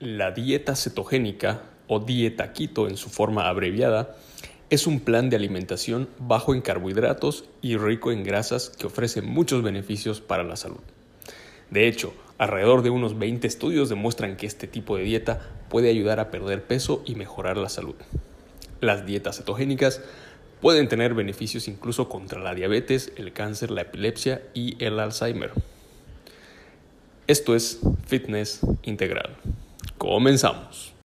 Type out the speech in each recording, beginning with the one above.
La dieta cetogénica o dieta keto en su forma abreviada es un plan de alimentación bajo en carbohidratos y rico en grasas que ofrece muchos beneficios para la salud. De hecho, alrededor de unos 20 estudios demuestran que este tipo de dieta puede ayudar a perder peso y mejorar la salud. Las dietas cetogénicas pueden tener beneficios incluso contra la diabetes, el cáncer, la epilepsia y el Alzheimer. Esto es Fitness Integral. Comenzamos.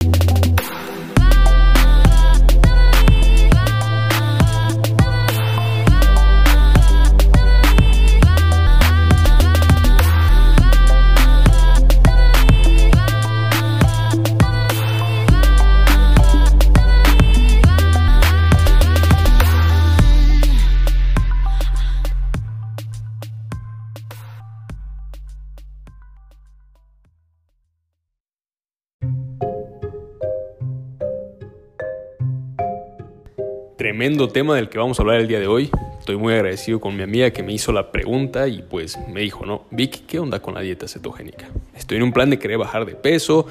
Tremendo tema del que vamos a hablar el día de hoy. Estoy muy agradecido con mi amiga que me hizo la pregunta y pues me dijo, no, Vic, ¿qué onda con la dieta cetogénica? Estoy en un plan de querer bajar de peso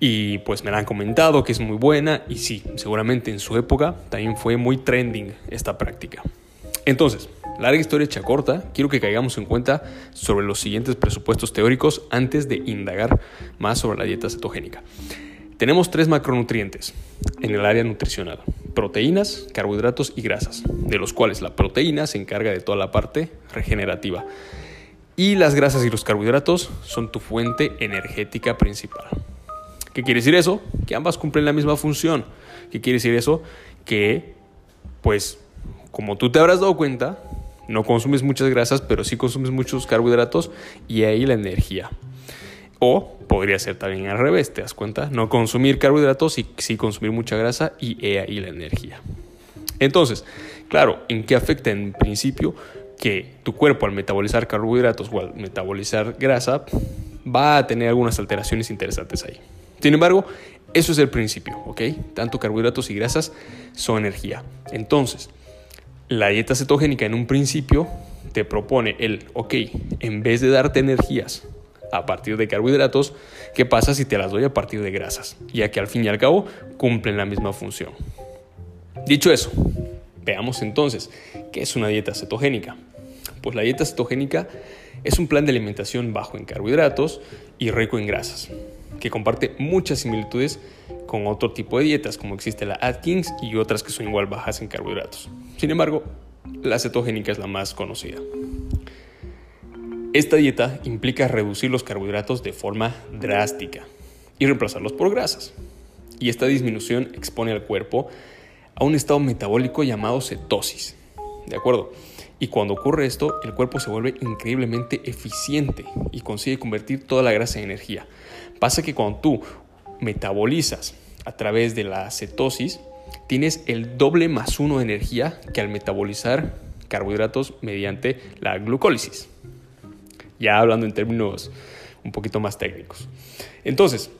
y pues me la han comentado que es muy buena y sí, seguramente en su época también fue muy trending esta práctica. Entonces, larga historia hecha corta, quiero que caigamos en cuenta sobre los siguientes presupuestos teóricos antes de indagar más sobre la dieta cetogénica. Tenemos tres macronutrientes en el área nutricional proteínas, carbohidratos y grasas, de los cuales la proteína se encarga de toda la parte regenerativa. Y las grasas y los carbohidratos son tu fuente energética principal. ¿Qué quiere decir eso? Que ambas cumplen la misma función. ¿Qué quiere decir eso? Que, pues, como tú te habrás dado cuenta, no consumes muchas grasas, pero sí consumes muchos carbohidratos y ahí la energía. O podría ser también al revés, ¿te das cuenta? No consumir carbohidratos y sí consumir mucha grasa y ahí la energía. Entonces, claro, ¿en qué afecta en principio? Que tu cuerpo al metabolizar carbohidratos o al metabolizar grasa va a tener algunas alteraciones interesantes ahí. Sin embargo, eso es el principio, ¿ok? Tanto carbohidratos y grasas son energía. Entonces, la dieta cetogénica en un principio te propone el, ok, en vez de darte energías a partir de carbohidratos, ¿qué pasa si te las doy a partir de grasas? Ya que al fin y al cabo cumplen la misma función. Dicho eso, veamos entonces, ¿qué es una dieta cetogénica? Pues la dieta cetogénica es un plan de alimentación bajo en carbohidratos y rico en grasas, que comparte muchas similitudes con otro tipo de dietas, como existe la Atkins y otras que son igual bajas en carbohidratos. Sin embargo, la cetogénica es la más conocida. Esta dieta implica reducir los carbohidratos de forma drástica y reemplazarlos por grasas. Y esta disminución expone al cuerpo a un estado metabólico llamado cetosis. ¿De acuerdo? Y cuando ocurre esto, el cuerpo se vuelve increíblemente eficiente y consigue convertir toda la grasa en energía. Pasa que cuando tú metabolizas a través de la cetosis, tienes el doble más uno de energía que al metabolizar carbohidratos mediante la glucólisis ya hablando en términos un poquito más técnicos. Entonces,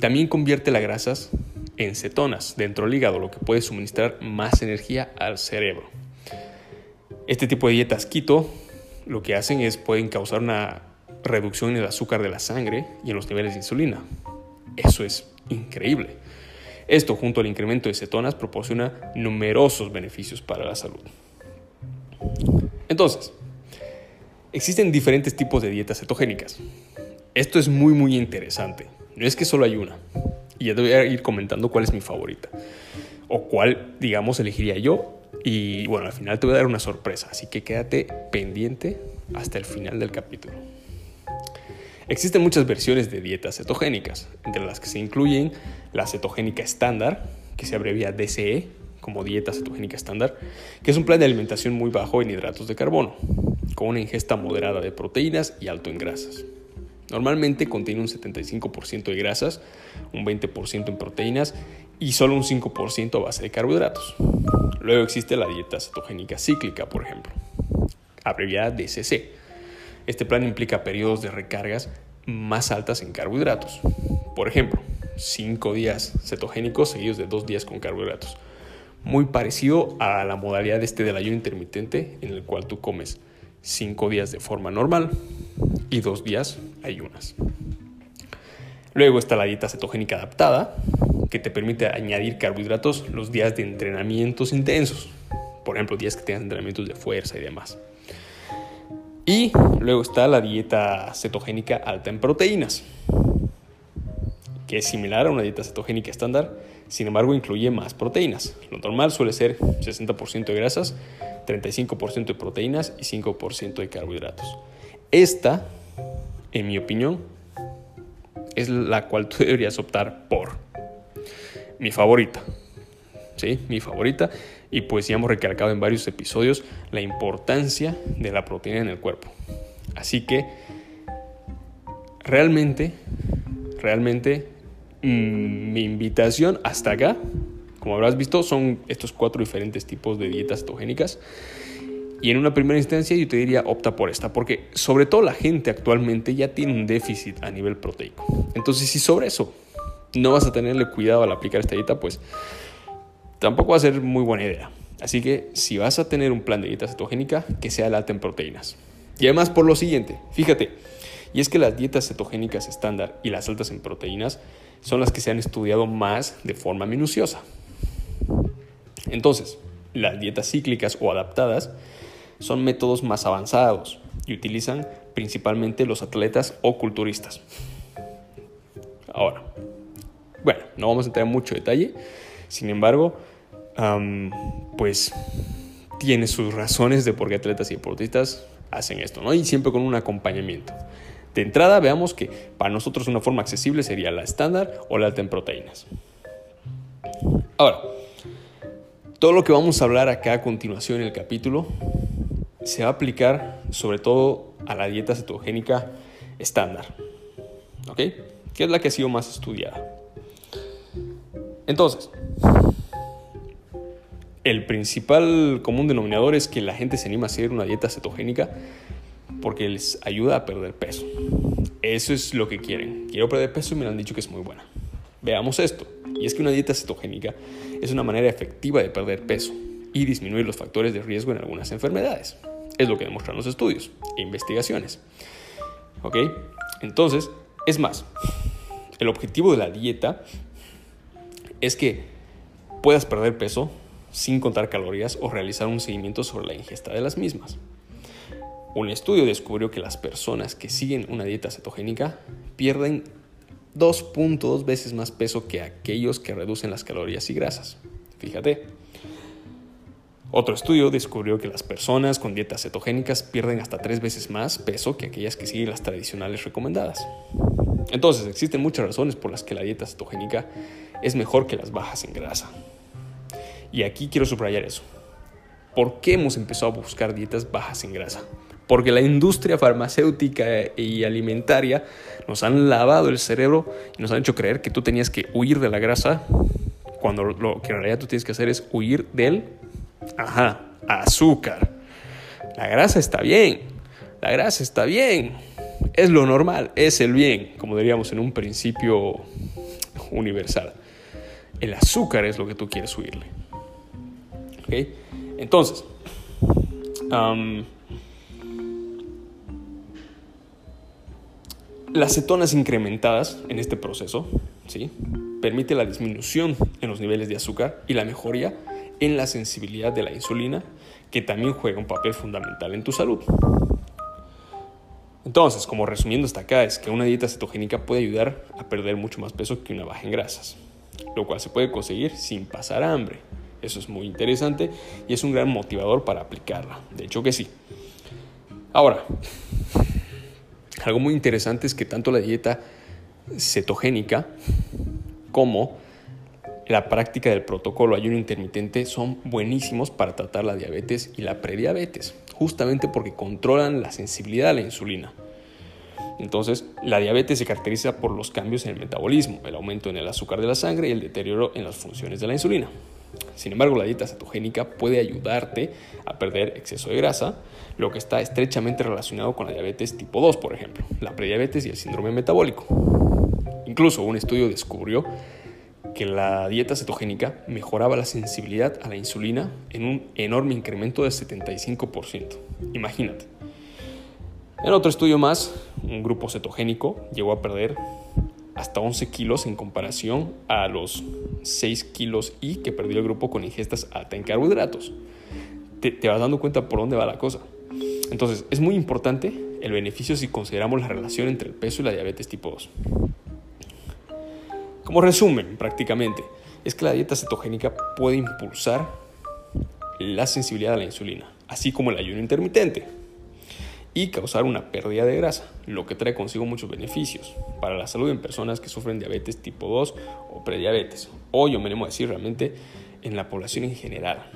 también convierte las grasas en cetonas dentro del hígado, lo que puede suministrar más energía al cerebro. Este tipo de dietas quito lo que hacen es pueden causar una reducción en el azúcar de la sangre y en los niveles de insulina. Eso es increíble. Esto junto al incremento de cetonas proporciona numerosos beneficios para la salud. Entonces, Existen diferentes tipos de dietas cetogénicas. Esto es muy muy interesante. No es que solo hay una. Y ya te voy a ir comentando cuál es mi favorita. O cuál, digamos, elegiría yo. Y bueno, al final te voy a dar una sorpresa. Así que quédate pendiente hasta el final del capítulo. Existen muchas versiones de dietas cetogénicas, entre las que se incluyen la cetogénica estándar, que se abrevia DCE, como dieta cetogénica estándar, que es un plan de alimentación muy bajo en hidratos de carbono, con una ingesta moderada de proteínas y alto en grasas. Normalmente contiene un 75% de grasas, un 20% en proteínas y solo un 5% a base de carbohidratos. Luego existe la dieta cetogénica cíclica, por ejemplo, abreviada DCC. Este plan implica periodos de recargas más altas en carbohidratos. Por ejemplo, 5 días cetogénicos seguidos de 2 días con carbohidratos muy parecido a la modalidad este del ayuno intermitente en el cual tú comes 5 días de forma normal y 2 días ayunas. Luego está la dieta cetogénica adaptada, que te permite añadir carbohidratos los días de entrenamientos intensos. Por ejemplo, días que tengas entrenamientos de fuerza y demás. Y luego está la dieta cetogénica alta en proteínas, que es similar a una dieta cetogénica estándar, sin embargo incluye más proteínas. Lo normal suele ser 60% de grasas, 35% de proteínas y 5% de carbohidratos. Esta, en mi opinión, es la cual tú deberías optar por. Mi favorita. ¿Sí? Mi favorita. Y pues ya hemos recalcado en varios episodios la importancia de la proteína en el cuerpo. Así que realmente, realmente mm, mi invitación hasta acá, como habrás visto, son estos cuatro diferentes tipos de dietas cetogénicas. Y en una primera instancia yo te diría opta por esta, porque sobre todo la gente actualmente ya tiene un déficit a nivel proteico. Entonces si sobre eso no vas a tenerle cuidado al aplicar esta dieta, pues tampoco va a ser muy buena idea. Así que si vas a tener un plan de dieta cetogénica, que sea alta en proteínas. Y además por lo siguiente, fíjate, y es que las dietas cetogénicas estándar y las altas en proteínas son las que se han estudiado más de forma minuciosa. Entonces, las dietas cíclicas o adaptadas son métodos más avanzados y utilizan principalmente los atletas o culturistas. Ahora, bueno, no vamos a entrar en mucho detalle, sin embargo, pues tiene sus razones de por qué atletas y deportistas hacen esto, ¿no? Y siempre con un acompañamiento. De entrada, veamos que para nosotros una forma accesible sería la estándar o la alta en proteínas. Ahora, todo lo que vamos a hablar acá a continuación en el capítulo se va a aplicar sobre todo a la dieta cetogénica estándar, ¿ok? Que es la que ha sido más estudiada. Entonces, el principal común denominador es que la gente se anima a hacer una dieta cetogénica porque les ayuda a perder peso. Eso es lo que quieren. Quiero perder peso y me han dicho que es muy buena. Veamos esto. Y es que una dieta cetogénica es una manera efectiva de perder peso y disminuir los factores de riesgo en algunas enfermedades. Es lo que demuestran los estudios e investigaciones. ¿Ok? Entonces, es más, el objetivo de la dieta es que puedas perder peso sin contar calorías o realizar un seguimiento sobre la ingesta de las mismas. Un estudio descubrió que las personas que siguen una dieta cetogénica pierden 2.2 veces más peso que aquellos que reducen las calorías y grasas. Fíjate. Otro estudio descubrió que las personas con dietas cetogénicas pierden hasta tres veces más peso que aquellas que siguen las tradicionales recomendadas. Entonces, existen muchas razones por las que la dieta cetogénica es mejor que las bajas en grasa. Y aquí quiero subrayar eso. ¿Por qué hemos empezado a buscar dietas bajas en grasa? Porque la industria farmacéutica y alimentaria nos han lavado el cerebro y nos han hecho creer que tú tenías que huir de la grasa cuando lo que en realidad tú tienes que hacer es huir del Ajá, azúcar. La grasa está bien. La grasa está bien. Es lo normal, es el bien, como diríamos en un principio universal. El azúcar es lo que tú quieres huirle. ¿Ok? Entonces, las cetonas incrementadas en este proceso, ¿sí? Permite la disminución en los niveles de azúcar y la mejoría en la sensibilidad de la insulina, que también juega un papel fundamental en tu salud. Entonces, como resumiendo hasta acá, es que una dieta cetogénica puede ayudar a perder mucho más peso que una baja en grasas, lo cual se puede conseguir sin pasar hambre. Eso es muy interesante y es un gran motivador para aplicarla. De hecho que sí. Ahora, algo muy interesante es que tanto la dieta cetogénica como la práctica del protocolo ayuno intermitente son buenísimos para tratar la diabetes y la prediabetes, justamente porque controlan la sensibilidad a la insulina. Entonces, la diabetes se caracteriza por los cambios en el metabolismo, el aumento en el azúcar de la sangre y el deterioro en las funciones de la insulina. Sin embargo, la dieta cetogénica puede ayudarte a perder exceso de grasa, lo que está estrechamente relacionado con la diabetes tipo 2, por ejemplo, la prediabetes y el síndrome metabólico. Incluso un estudio descubrió que la dieta cetogénica mejoraba la sensibilidad a la insulina en un enorme incremento del 75%. Imagínate. En otro estudio más, un grupo cetogénico llegó a perder hasta 11 kilos en comparación a los 6 kilos y que perdió el grupo con ingestas altas en carbohidratos. Te, te vas dando cuenta por dónde va la cosa. Entonces, es muy importante el beneficio si consideramos la relación entre el peso y la diabetes tipo 2. Como resumen, prácticamente, es que la dieta cetogénica puede impulsar la sensibilidad a la insulina, así como el ayuno intermitente, y causar una pérdida de grasa, lo que trae consigo muchos beneficios para la salud en personas que sufren diabetes tipo 2 o prediabetes, o yo me animo a decir realmente en la población en general.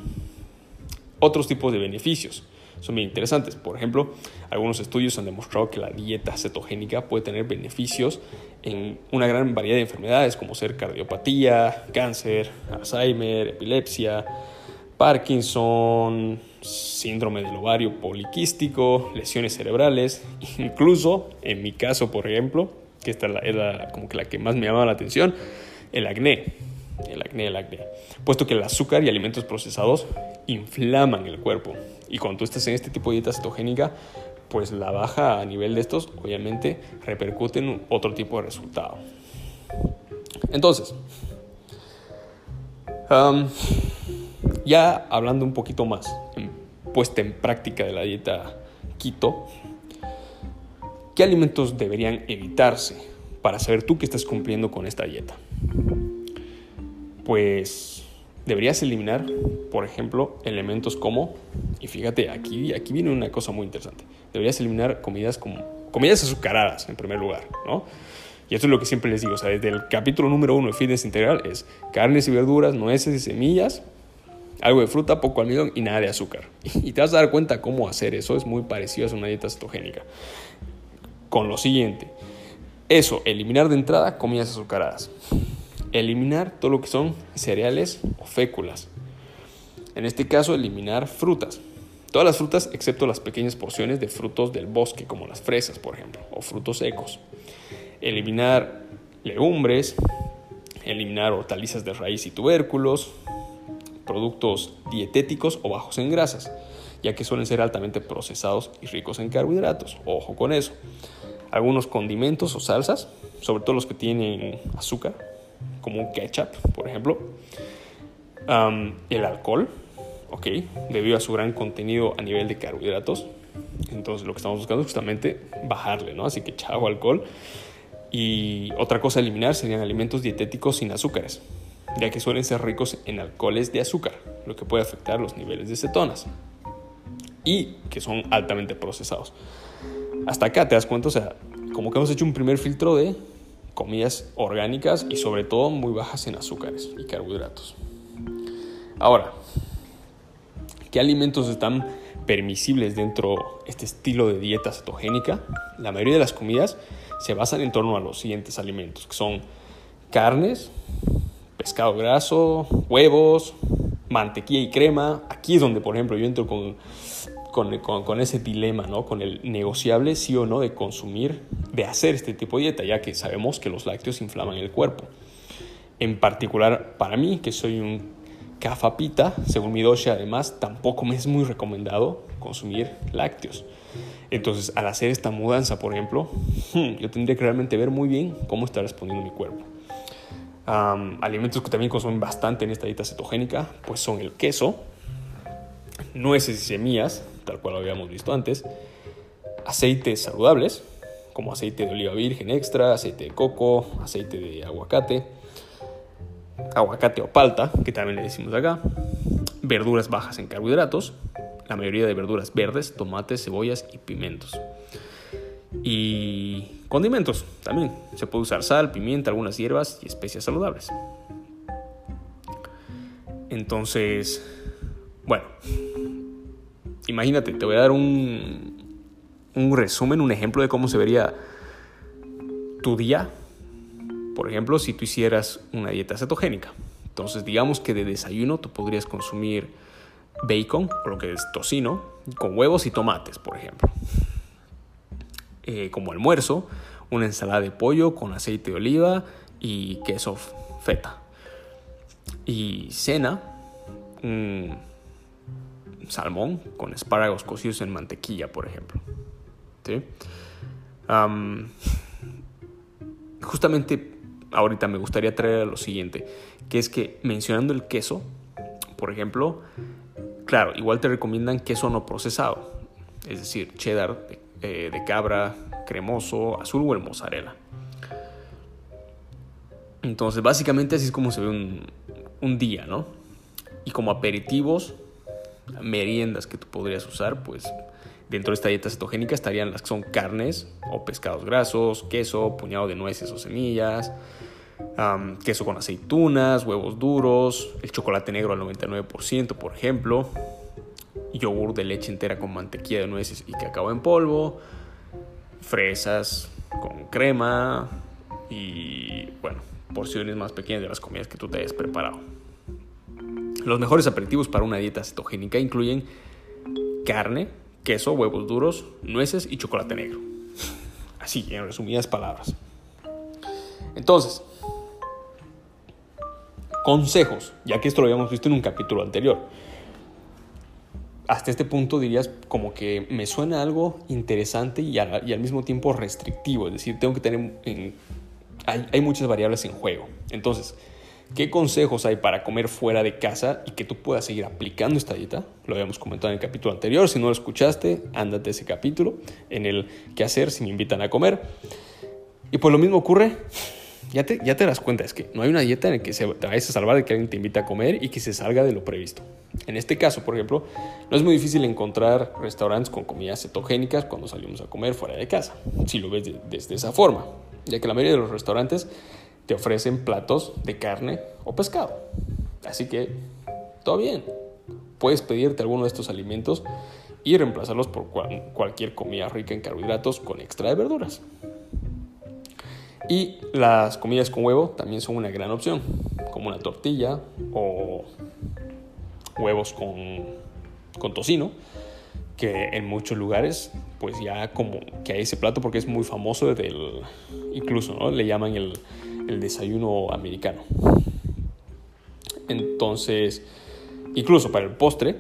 Otros tipos de beneficios son bien interesantes. Por ejemplo, algunos estudios han demostrado que la dieta cetogénica puede tener beneficios en una gran variedad de enfermedades como ser cardiopatía, cáncer, Alzheimer, epilepsia, Parkinson, síndrome del ovario poliquístico, lesiones cerebrales, incluso en mi caso, por ejemplo, que esta era como que la que más me llamaba la atención, el acné, el acné, el acné, puesto que el azúcar y alimentos procesados inflaman el cuerpo. Y cuando tú estás en este tipo de dieta cetogénica, pues la baja a nivel de estos obviamente repercute en otro tipo de resultado. Entonces, ya hablando un poquito más, puesta en práctica de la dieta keto, ¿qué alimentos deberían evitarse para saber tú que estás cumpliendo con esta dieta? Pues deberías eliminar, por ejemplo, elementos como, y fíjate, aquí, aquí viene una cosa muy interesante, deberías eliminar comidas como comidas azucaradas en primer lugar, ¿no? Y esto es lo que siempre les digo, o sea, desde el capítulo número uno de Fitness Integral es carnes y verduras, nueces y semillas, algo de fruta, poco almidón y nada de azúcar. Y te vas a dar cuenta cómo hacer eso, es muy parecido a una dieta cetogénica. Con lo siguiente, eso, eliminar de entrada comidas azucaradas. Eliminar todo lo que son cereales o féculas. En este caso, eliminar frutas. Todas las frutas excepto las pequeñas porciones de frutos del bosque, como las fresas, por ejemplo, o frutos secos. Eliminar legumbres, eliminar hortalizas de raíz y tubérculos, productos dietéticos o bajos en grasas, ya que suelen ser altamente procesados y ricos en carbohidratos. Ojo con eso. Algunos condimentos o salsas, sobre todo los que tienen azúcar, como un ketchup, por ejemplo. el alcohol, ok, debido a su gran contenido a nivel de carbohidratos. Entonces lo que estamos buscando es justamente bajarle, ¿no? Así que chavo alcohol. Y otra cosa a eliminar serían alimentos dietéticos sin azúcares, ya que suelen ser ricos en alcoholes de azúcar, lo que puede afectar los niveles de cetonas y que son altamente procesados. Hasta acá te das cuenta, o sea, como que hemos hecho un primer filtro de comidas orgánicas y sobre todo muy bajas en azúcares y carbohidratos. Ahora, ¿qué alimentos están permisibles dentro de este estilo de dieta cetogénica? La mayoría de las comidas se basan en torno a los siguientes alimentos, que son carnes, pescado graso, huevos, mantequilla y crema. Aquí es donde, por ejemplo, yo entro con con, ese dilema, ¿no? Con el negociable sí o no de consumir, de hacer este tipo de dieta, ya que sabemos que los lácteos inflaman el cuerpo. En particular para mí, que soy un cafapita, según mi doce además, tampoco me es muy recomendado consumir lácteos. Entonces, al hacer esta mudanza, por ejemplo, hmm, yo tendría que realmente ver muy bien cómo está respondiendo mi cuerpo. Alimentos que también consumen bastante en esta dieta cetogénica, pues son el queso, nueces y semillas, tal cual lo habíamos visto antes, aceites saludables, como aceite de oliva virgen extra, aceite de coco, aceite de aguacate, aguacate o palta, que también le decimos acá, verduras bajas en carbohidratos, la mayoría de verduras verdes, tomates, cebollas y pimientos. Y condimentos también. Se puede usar sal, pimienta, algunas hierbas y especias saludables. Entonces, bueno, imagínate, te voy a dar un, un resumen, un ejemplo de cómo se vería tu día. Por ejemplo, si tú hicieras una dieta cetogénica. Entonces, digamos que de desayuno tú podrías consumir bacon, o lo que es tocino, con huevos y tomates, por ejemplo. Eh, como almuerzo, una ensalada de pollo con aceite de oliva y queso feta. Y cena, un salmón con espárragos cocidos en mantequilla, por ejemplo. justamente ahorita me gustaría traer lo siguiente, que es que mencionando el queso, por ejemplo, claro, igual te recomiendan queso no procesado, es decir, cheddar de, eh, de cabra, cremoso, azul o el mozzarella. Entonces, básicamente así es como se ve un, un día, ¿no? Y como aperitivos, meriendas que tú podrías usar, pues dentro de esta dieta cetogénica estarían las que son carnes o pescados grasos, queso, puñado de nueces o semillas, queso con aceitunas, huevos duros, el chocolate negro al 99%, por ejemplo, yogur de leche entera con mantequilla de nueces y cacao en polvo, fresas con crema y, bueno, porciones más pequeñas de las comidas que tú te hayas preparado. Los mejores aperitivos para una dieta cetogénica incluyen carne, queso, huevos duros, nueces y chocolate negro. Así, en resumidas palabras. Entonces, consejos, ya que esto lo habíamos visto en un capítulo anterior. Hasta este punto dirías como que me suena algo interesante y, al mismo tiempo restrictivo, es decir, tengo que tener en hay, muchas variables en juego. Entonces, ¿qué consejos hay para comer fuera de casa y que tú puedas seguir aplicando esta dieta? Lo habíamos comentado en el capítulo anterior. Si no lo escuchaste, ándate ese capítulo en el qué hacer si me invitan a comer. Y pues lo mismo ocurre ya te, ya te das cuenta, es que no hay una dieta en la que se, te vayas a salvar de que alguien te invite a comer y que se salga de lo previsto. En este caso, por ejemplo, no es muy difícil encontrar restaurantes con comidas cetogénicas cuando salimos a comer fuera de casa, si lo ves desde esa forma ya que la mayoría de los restaurantes te ofrecen platos de carne o pescado. Así que, todo bien. Puedes pedirte alguno de estos alimentos y reemplazarlos por cualquier comida rica en carbohidratos con extra de verduras. Y las comidas con huevo también son una gran opción, como una tortilla o huevos con, tocino que en muchos lugares pues ya como que hay ese plato porque es muy famoso incluso no le llaman el, desayuno americano. Entonces incluso para el postre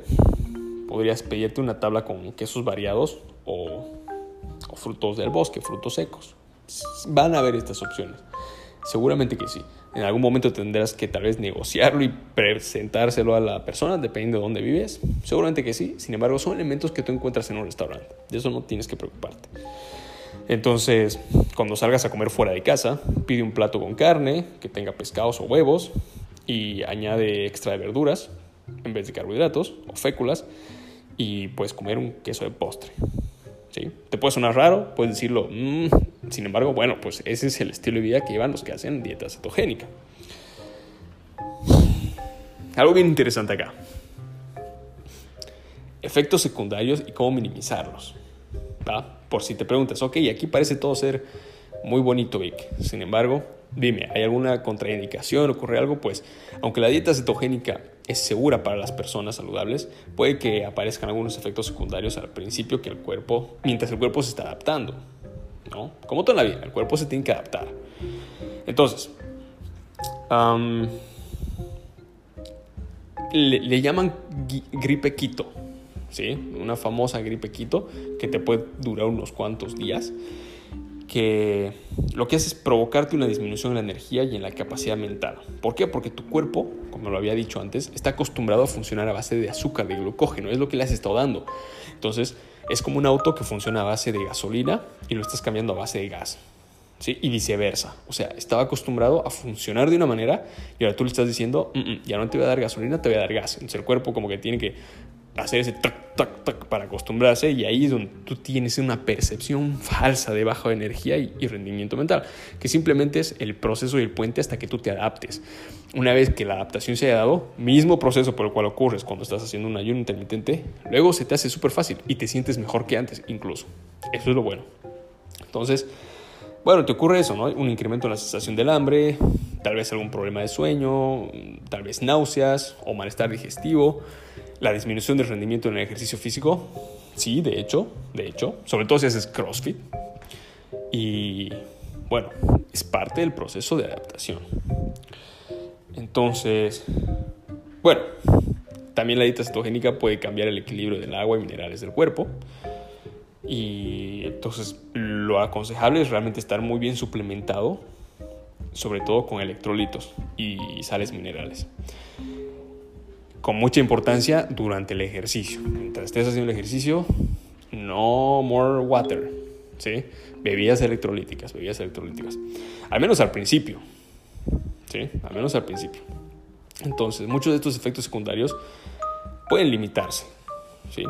podrías pedirte una tabla con quesos variados o frutos del bosque frutos secos van a haber estas opciones seguramente que sí en algún momento tendrás que tal vez negociarlo y presentárselo a la persona, dependiendo de dónde vives. Seguramente que sí, sin embargo son elementos que tú encuentras en un restaurante. De eso no tienes que preocuparte. Entonces, cuando salgas a comer fuera de casa, pide un plato con carne, que tenga pescados o huevos, y añade extra de verduras en vez de carbohidratos o féculas, y puedes comer un queso de postre. ¿Sí? Te puede sonar raro, puedes decirlo, mmm, sin embargo, bueno, pues ese es el estilo de vida que llevan los que hacen dieta cetogénica. Algo bien interesante acá. Efectos secundarios y cómo minimizarlos. Por si te preguntas, ok, aquí parece todo ser muy bonito, Vic. Sin embargo, dime, ¿hay alguna contraindicación? ¿Ocurre algo? Pues, aunque la dieta cetogénica es segura para las personas saludables, puede que aparezcan algunos efectos secundarios al principio que el cuerpo, mientras el cuerpo se está adaptando. ¿No? Como toda la vida, el cuerpo se tiene que adaptar. Entonces, le, llaman gripe quito, ¿sí? Una famosa gripe quito que te puede durar unos cuantos días, que lo que hace es provocarte una disminución en la energía y en la capacidad mental. ¿Por qué? Porque tu cuerpo, como lo había dicho antes, está acostumbrado a funcionar a base de azúcar, de glucógeno, es lo que le has estado dando. Entonces, es como un auto que funciona a base de gasolina y lo estás cambiando a base de gas. Y viceversa. O sea, estaba acostumbrado a funcionar de una manera y ahora tú le estás diciendo, mm, mm, ya no te voy a dar gasolina, te voy a dar gas. Entonces el cuerpo como que tiene que hacer ese tac, tac, tac para acostumbrarse y ahí es donde tú tienes una percepción falsa de baja energía y, y, rendimiento mental, que simplemente es el proceso y el puente hasta que tú te adaptes. Una vez que la adaptación se haya dado, mismo proceso por el cual ocurres cuando estás haciendo un ayuno intermitente, luego se te hace súper fácil y te sientes mejor que antes incluso. Eso es lo bueno. Entonces, bueno, te ocurre eso, ¿no? Un incremento en la sensación del hambre, tal vez algún problema de sueño, tal vez náuseas o malestar digestivo, la disminución del rendimiento en el ejercicio físico, sí, de hecho, de hecho, sobre todo si haces CrossFit. Y bueno, es parte del proceso de adaptación. Entonces, bueno, también la dieta cetogénica puede cambiar el equilibrio del agua y minerales del cuerpo. Y entonces lo aconsejable es realmente estar muy bien suplementado sobre todo con electrolitos y sales minerales. Con mucha importancia durante el ejercicio. Mientras estés haciendo el ejercicio, no more water, ¿sí? Bebidas electrolíticas, bebidas electrolíticas. Al menos al principio, ¿sí? Al menos al principio. Entonces, muchos de estos efectos secundarios pueden limitarse, ¿sí?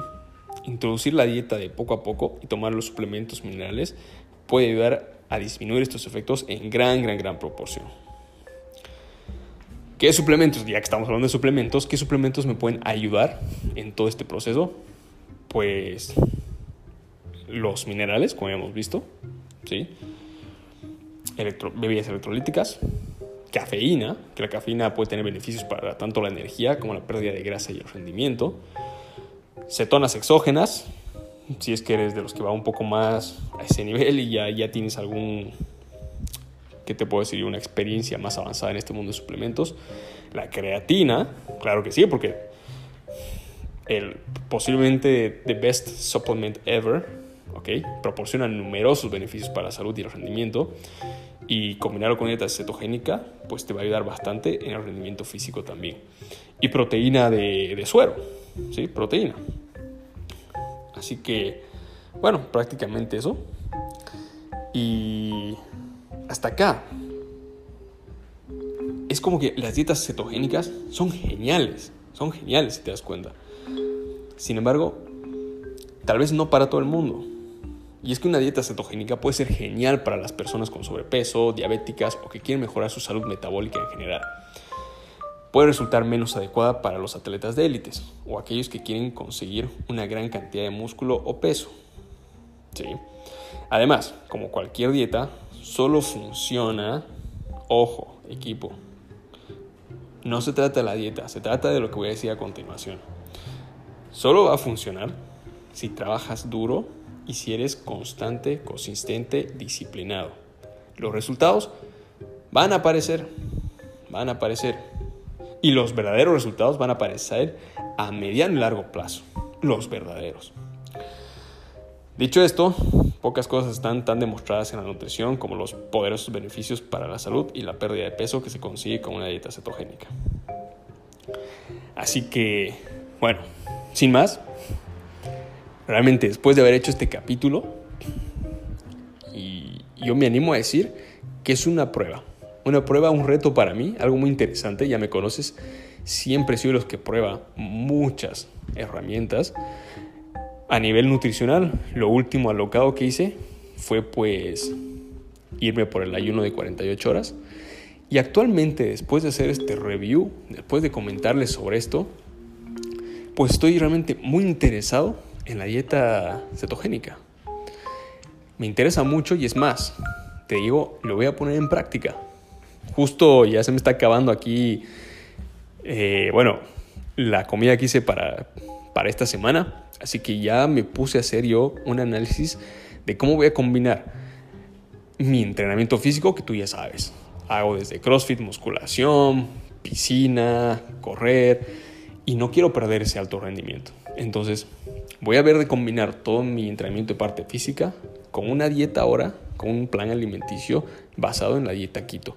Introducir la dieta de poco a poco y tomar los suplementos minerales puede ayudar a disminuir estos efectos en gran, gran, gran proporción. ¿Qué suplementos? Ya que estamos hablando de suplementos, ¿qué suplementos me pueden ayudar en todo este proceso? Pues los minerales, como hemos visto, ¿sí? bebidas electrolíticas, cafeína, que la cafeína puede tener beneficios para tanto la energía como la pérdida de grasa y el rendimiento, cetonas exógenas, si es que eres de los que va un poco más a ese nivel y ya, ya tienes algún, ¿qué te puedo decir? Una experiencia más avanzada en este mundo de suplementos. La creatina, claro que sí, porque el posiblemente the best supplement ever, ¿ok? Proporciona numerosos beneficios para la salud y el rendimiento y combinarlo con dieta cetogénica, pues te va a ayudar bastante en el rendimiento físico también. Y proteína de, de suero, ¿sí? Proteína. Así que, bueno, prácticamente eso. Y hasta acá. Es como que las dietas cetogénicas son geniales, son geniales si te das cuenta. Sin embargo, tal vez no para todo el mundo. Y es que una dieta cetogénica puede ser genial para las personas con sobrepeso, diabéticas o que quieren mejorar su salud metabólica en general puede resultar menos adecuada para los atletas de élites o aquellos que quieren conseguir una gran cantidad de músculo o peso. ¿Sí? Además, como cualquier dieta, solo funciona, ojo, equipo. No se trata de la dieta, se trata de lo que voy a decir a continuación. Solo va a funcionar si trabajas duro y si eres constante, consistente, disciplinado. Los resultados van a aparecer, van a aparecer y los verdaderos resultados van a aparecer a mediano y largo plazo. Los verdaderos. Dicho esto, pocas cosas están tan demostradas en la nutrición como los poderosos beneficios para la salud y la pérdida de peso que se consigue con una dieta cetogénica. Así que, bueno, sin más, realmente después de haber hecho este capítulo, y yo me animo a decir que es una prueba una prueba, un reto para mí, algo muy interesante, ya me conoces, siempre sido los que prueba muchas herramientas. A nivel nutricional, lo último alocado que hice fue pues irme por el ayuno de 48 horas. Y actualmente, después de hacer este review, después de comentarles sobre esto, pues estoy realmente muy interesado en la dieta cetogénica. Me interesa mucho y es más, te digo, lo voy a poner en práctica justo ya se me está acabando aquí, eh, bueno, la comida que hice para, para esta semana. Así que ya me puse a hacer yo un análisis de cómo voy a combinar mi entrenamiento físico, que tú ya sabes. Hago desde CrossFit, musculación, piscina, correr, y no quiero perder ese alto rendimiento. Entonces, voy a ver de combinar todo mi entrenamiento de parte física con una dieta ahora, con un plan alimenticio basado en la dieta keto.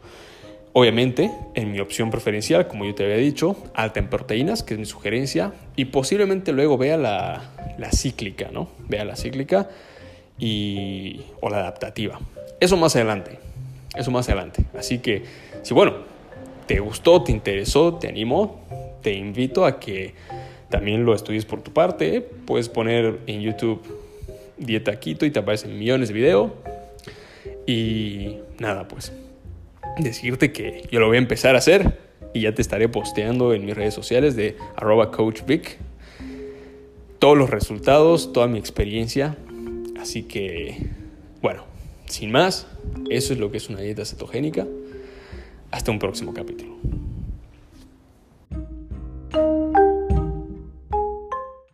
Obviamente, en mi opción preferencial, como yo te había dicho, alta en proteínas, que es mi sugerencia, y posiblemente luego vea la, cíclica, ¿no? Vea la cíclica y, o la adaptativa. Eso más adelante, eso más adelante. Así que, si bueno, te gustó, te interesó, te animó, te invito a que también lo estudies por tu parte. Puedes poner en YouTube dieta quito y te aparecen millones de videos. Y nada, pues decirte que yo lo voy a empezar a hacer y ya te estaré posteando en mis redes sociales de arroba coachvic todos los resultados, toda mi experiencia. Así que, bueno, sin más, eso es lo que es una dieta cetogénica. Hasta un próximo capítulo.